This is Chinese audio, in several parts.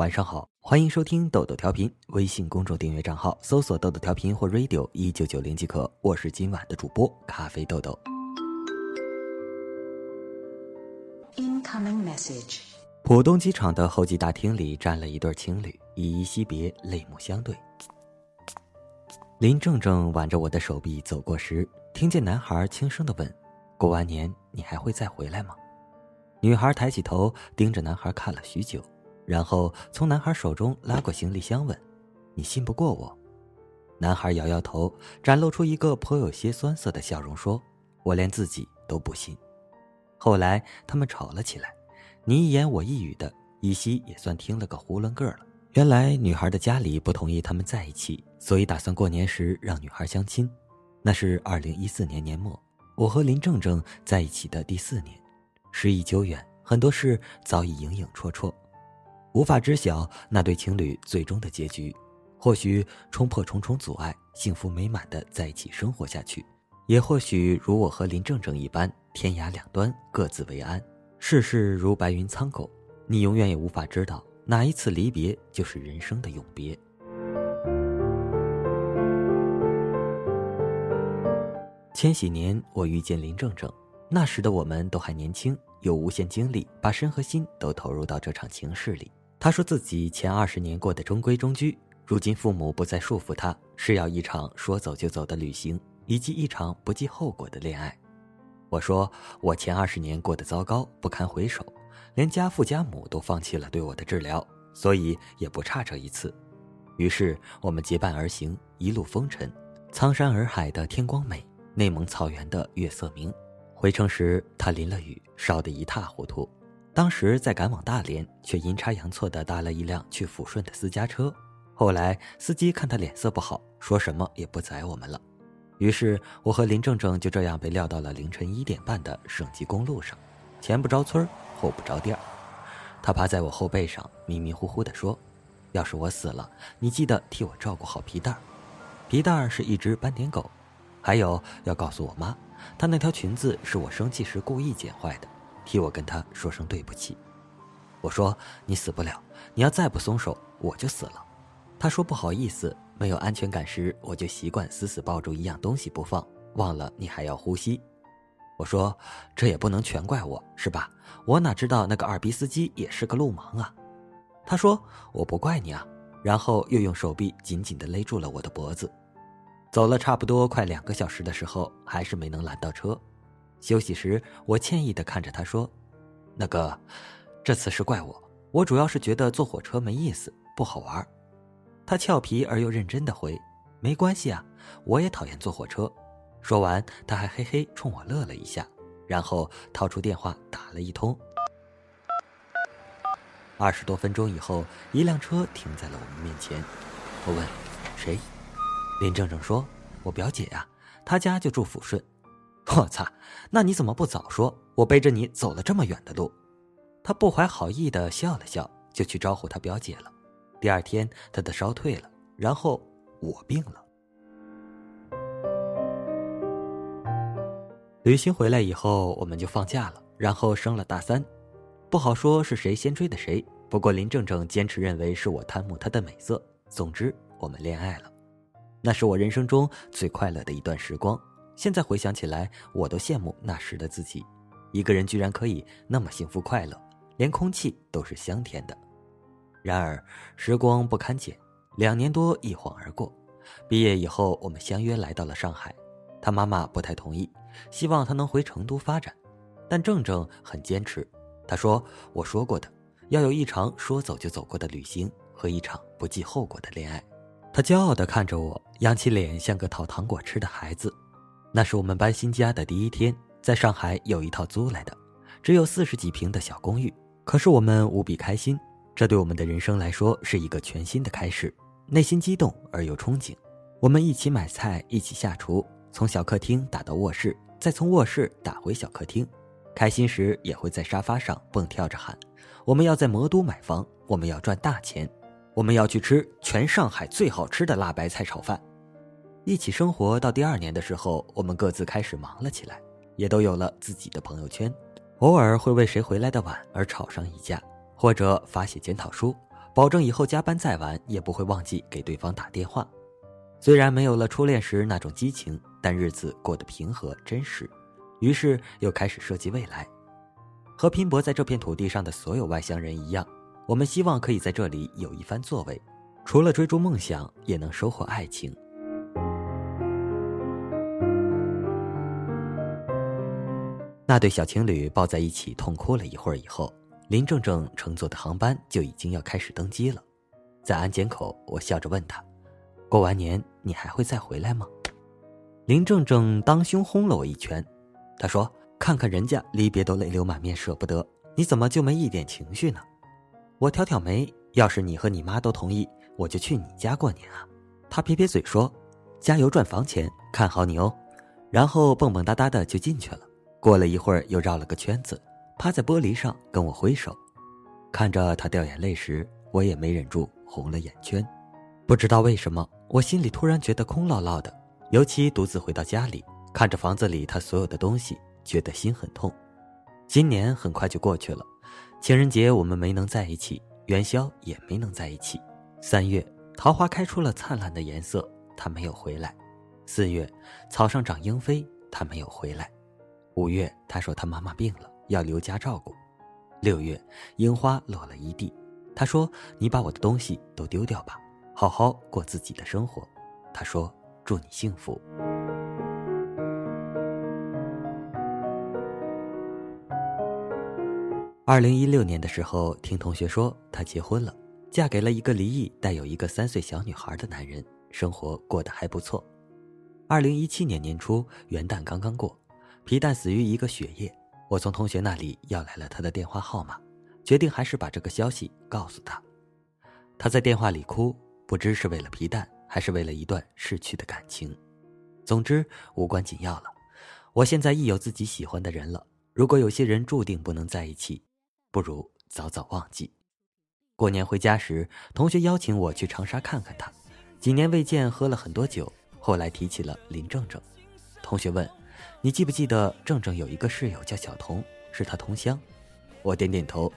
晚上好，欢迎收听豆豆调频。微信公众订阅账号搜索“豆豆调频”或 “radio 一九九零”即可。我是今晚的主播咖啡豆豆。Incoming message。浦东机场的候机大厅里站了一对情侣，依依惜别，泪目相对。林正正挽着我的手臂走过时，听见男孩轻声的问：“过完年你还会再回来吗？”女孩抬起头，盯着男孩看了许久。然后从男孩手中拉过行李箱，问：“你信不过我？”男孩摇摇头，展露出一个颇有些酸涩的笑容，说：“我连自己都不信。”后来他们吵了起来，你一言我一语的，依稀也算听了个囫囵个了。原来女孩的家里不同意他们在一起，所以打算过年时让女孩相亲。那是二零一四年年末，我和林正正在一起的第四年，时已久远，很多事早已影影绰绰。无法知晓那对情侣最终的结局，或许冲破重重阻碍，幸福美满的在一起生活下去；也或许如我和林正正一般，天涯两端各自为安。世事如白云苍狗，你永远也无法知道哪一次离别就是人生的永别。千禧年，我遇见林正正，那时的我们都还年轻，有无限精力，把身和心都投入到这场情事里。他说自己前二十年过得中规中矩，如今父母不再束缚他，是要一场说走就走的旅行，以及一场不计后果的恋爱。我说我前二十年过得糟糕不堪回首，连家父家母都放弃了对我的治疗，所以也不差这一次。于是我们结伴而行，一路风尘，苍山洱海的天光美，内蒙草原的月色明。回程时他淋了雨，烧得一塌糊涂。当时在赶往大连，却阴差阳错地搭了一辆去抚顺的私家车。后来司机看他脸色不好，说什么也不载我们了。于是我和林正正就这样被撂到了凌晨一点半的省级公路上，前不着村后不着店他趴在我后背上，迷迷糊糊地说：“要是我死了，你记得替我照顾好皮蛋儿。皮蛋儿是一只斑点狗，还有要告诉我妈，她那条裙子是我生气时故意剪坏的。”替我跟他说声对不起，我说你死不了，你要再不松手，我就死了。他说不好意思，没有安全感时，我就习惯死死抱住一样东西不放，忘了你还要呼吸。我说这也不能全怪我，是吧？我哪知道那个二逼司机也是个路盲啊？他说我不怪你啊，然后又用手臂紧紧地勒住了我的脖子。走了差不多快两个小时的时候，还是没能拦到车。休息时，我歉意的看着他说：“那个，这次是怪我，我主要是觉得坐火车没意思，不好玩。”他俏皮而又认真的回：“没关系啊，我也讨厌坐火车。”说完，他还嘿嘿冲我乐了一下，然后掏出电话打了一通。二十多分钟以后，一辆车停在了我们面前。我问：“谁？”林正正说：“我表姐呀，她家就住抚顺。”我操！那你怎么不早说？我背着你走了这么远的路。他不怀好意的笑了笑，就去招呼他表姐了。第二天，他的烧退了，然后我病了。旅行回来以后，我们就放假了，然后升了大三。不好说是谁先追的谁，不过林正正坚持认为是我贪慕她的美色。总之，我们恋爱了。那是我人生中最快乐的一段时光。现在回想起来，我都羡慕那时的自己，一个人居然可以那么幸福快乐，连空气都是香甜的。然而时光不堪剪，两年多一晃而过。毕业以后，我们相约来到了上海，他妈妈不太同意，希望他能回成都发展，但正正很坚持。他说：“我说过的，要有一场说走就走过的旅行和一场不计后果的恋爱。”他骄傲地看着我，扬起脸，像个讨糖果吃的孩子。那是我们搬新家的第一天，在上海有一套租来的，只有四十几平的小公寓。可是我们无比开心，这对我们的人生来说是一个全新的开始，内心激动而又憧憬。我们一起买菜，一起下厨，从小客厅打到卧室，再从卧室打回小客厅。开心时也会在沙发上蹦跳着喊：“我们要在魔都买房，我们要赚大钱，我们要去吃全上海最好吃的辣白菜炒饭。”一起生活到第二年的时候，我们各自开始忙了起来，也都有了自己的朋友圈。偶尔会为谁回来的晚而吵上一架，或者发写检讨书，保证以后加班再晚也不会忘记给对方打电话。虽然没有了初恋时那种激情，但日子过得平和真实。于是又开始设计未来，和拼搏在这片土地上的所有外乡人一样，我们希望可以在这里有一番作为，除了追逐梦想，也能收获爱情。那对小情侣抱在一起痛哭了一会儿以后，林正正乘坐的航班就已经要开始登机了。在安检口，我笑着问他。过完年你还会再回来吗？林正正当胸轰了我一拳，他说：“看看人家离别都泪流满面舍不得，你怎么就没一点情绪呢？”我挑挑眉，要是你和你妈都同意，我就去你家过年啊。他撇撇嘴说：“加油赚房钱，看好你哦。”然后蹦蹦哒哒的就进去了。过了一会儿，又绕了个圈子，趴在玻璃上跟我挥手。看着他掉眼泪时，我也没忍住红了眼圈。不知道为什么。我心里突然觉得空落落的，尤其独自回到家里，看着房子里他所有的东西，觉得心很痛。今年很快就过去了，情人节我们没能在一起，元宵也没能在一起。三月，桃花开出了灿烂的颜色，他没有回来。四月，草上长莺飞，他没有回来。五月，他说他妈妈病了，要留家照顾。六月，樱花落了一地，他说：“你把我的东西都丢掉吧。”好好过自己的生活，他说：“祝你幸福。”二零一六年的时候，听同学说她结婚了，嫁给了一个离异、带有一个三岁小女孩的男人，生活过得还不错。二零一七年年初，元旦刚刚过，皮蛋死于一个血液，我从同学那里要来了他的电话号码，决定还是把这个消息告诉他。他在电话里哭。不知是为了皮蛋，还是为了一段逝去的感情，总之无关紧要了。我现在亦有自己喜欢的人了。如果有些人注定不能在一起，不如早早忘记。过年回家时，同学邀请我去长沙看看他。几年未见，喝了很多酒。后来提起了林正正，同学问：“你记不记得正正有一个室友叫小童，是他同乡？”我点点头。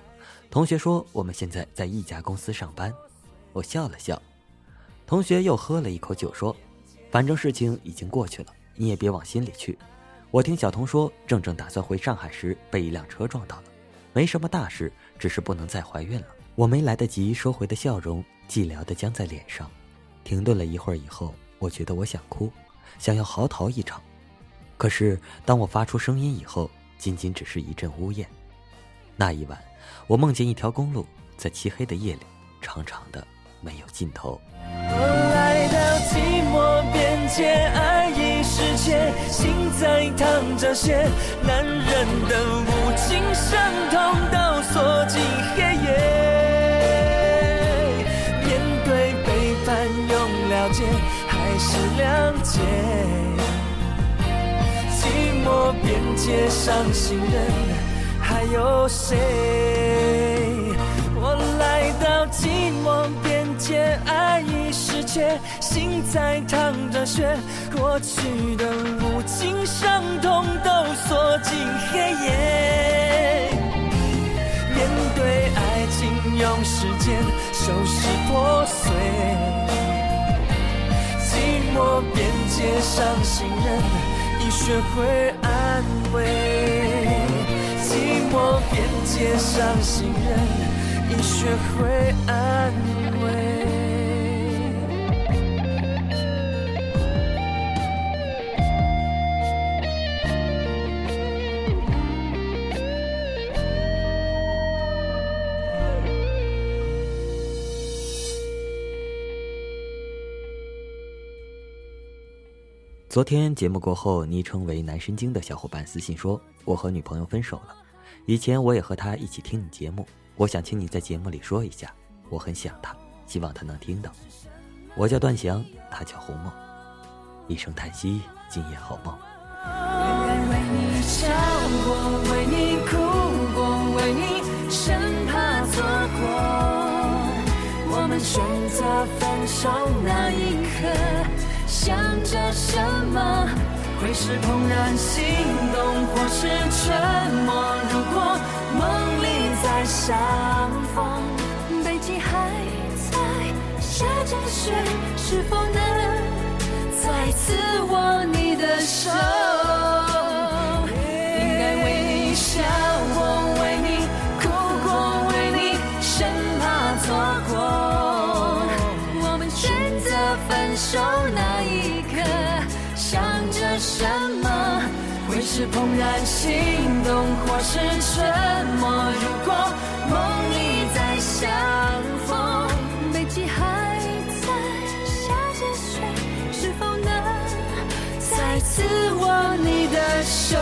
同学说：“我们现在在一家公司上班。”我笑了笑。同学又喝了一口酒，说：“反正事情已经过去了，你也别往心里去。”我听小童说，正正打算回上海时被一辆车撞到了，没什么大事，只是不能再怀孕了。我没来得及收回的笑容寂寥的僵在脸上，停顿了一会儿以后，我觉得我想哭，想要嚎啕一场。可是当我发出声音以后，仅仅只是一阵呜咽。那一晚，我梦见一条公路在漆黑的夜里，长长的，没有尽头。我来到寂寞边界，爱已失窃，心在淌着血，男人的无情伤痛都锁进黑夜。面对背叛，用了解还是谅解？寂寞边界，伤心人还有谁？我来到寂寞边界，爱已失窃，心在淌着血，过去的无情伤痛都锁进黑夜。面对爱情，用时间收拾破碎。寂寞边界，伤心人学会安慰。寂寞边界，伤心人也。学会安慰。昨天节目过后，昵称为“男神经”的小伙伴私信说：“我和女朋友分手了。以前我也和她一起听你节目。”我想请你在节目里说一下，我很想他，希望他能听到。我叫段翔，他叫红梦。一声叹息，今夜好梦。为你笑过，为你哭过，为你生怕错过。我们选择分手那一刻，么？会是怦然心动，或是沉默？如果梦里。再相逢，什么？会是怦然心动或是沉默？如果梦里再相逢北极还在下着雪是否能再次握你的手？